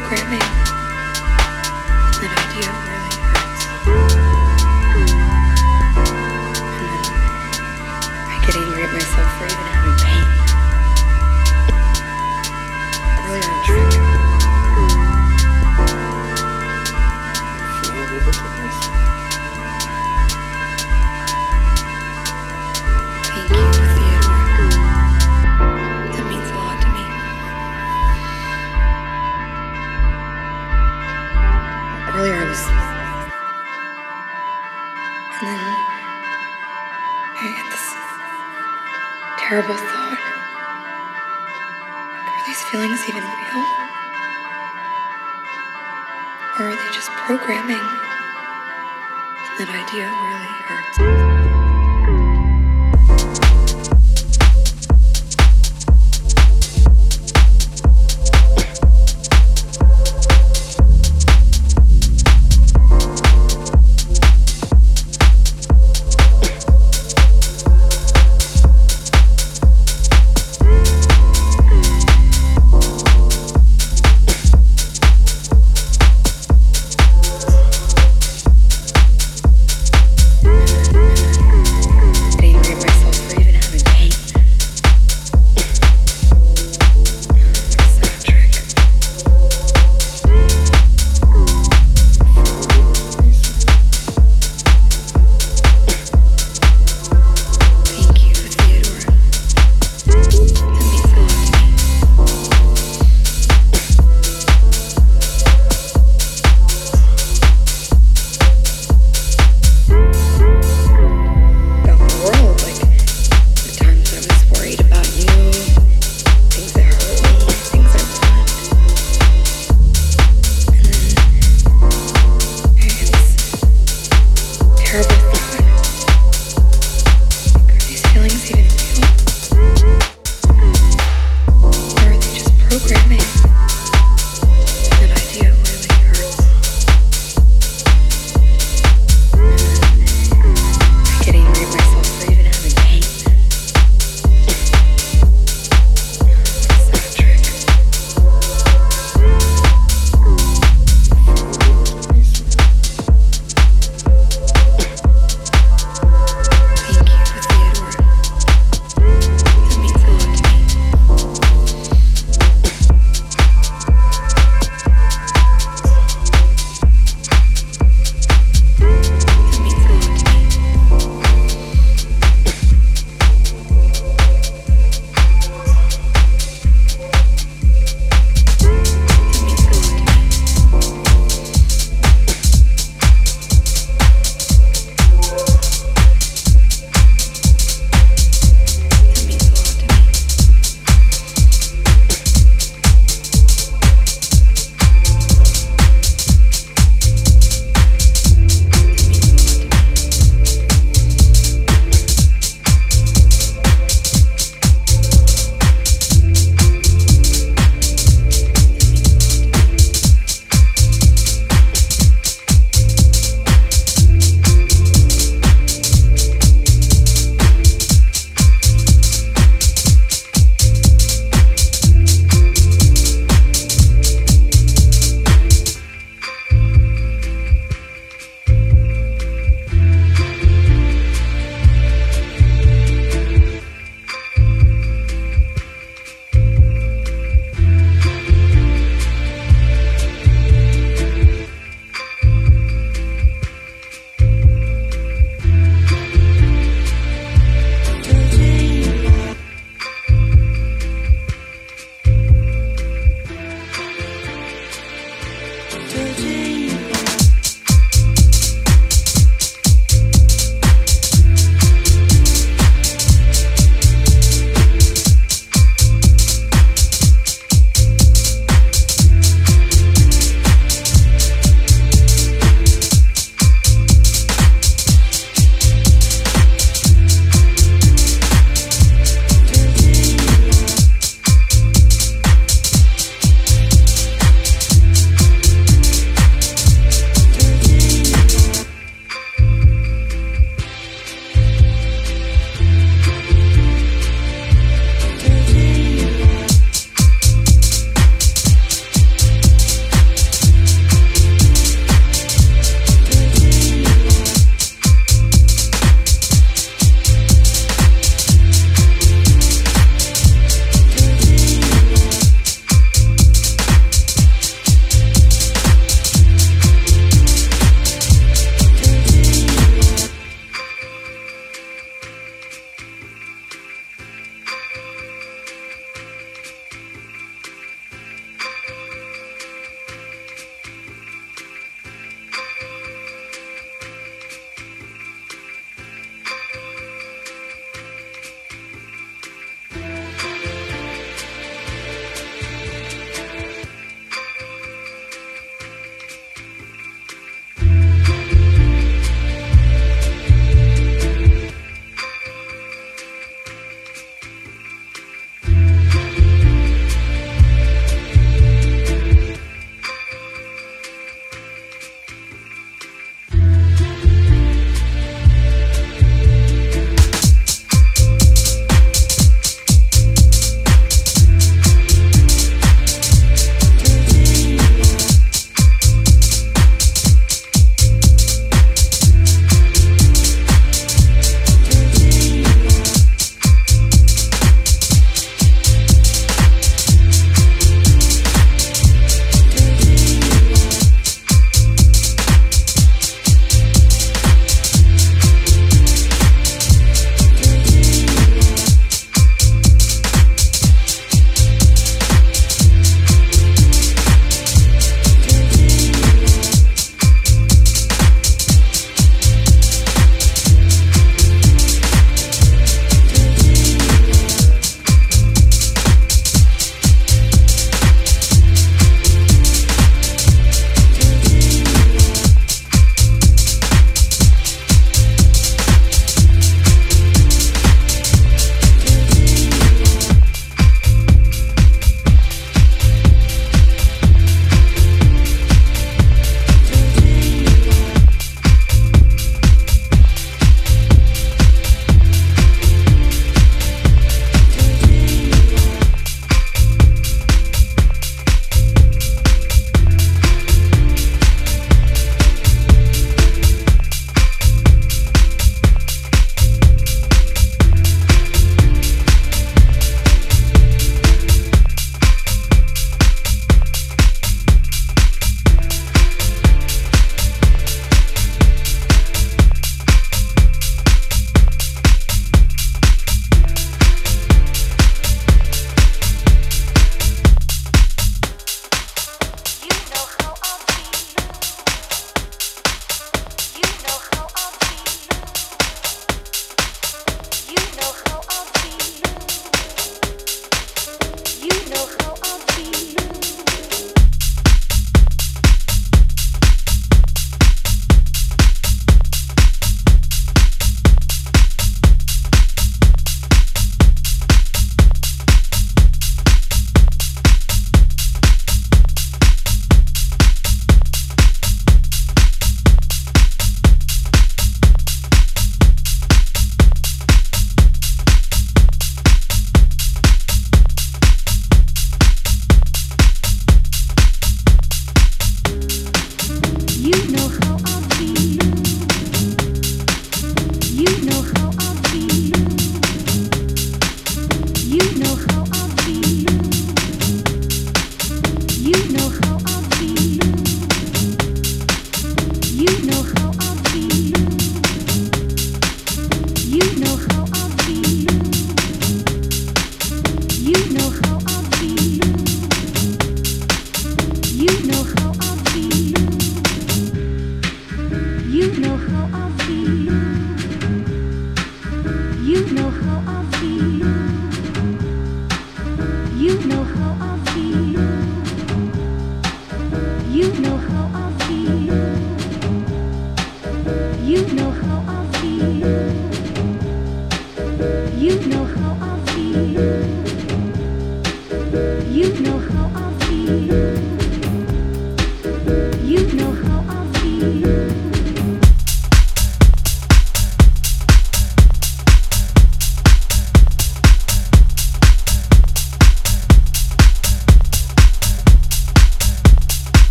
programming that idea really hurts. And then I get angry at myself for even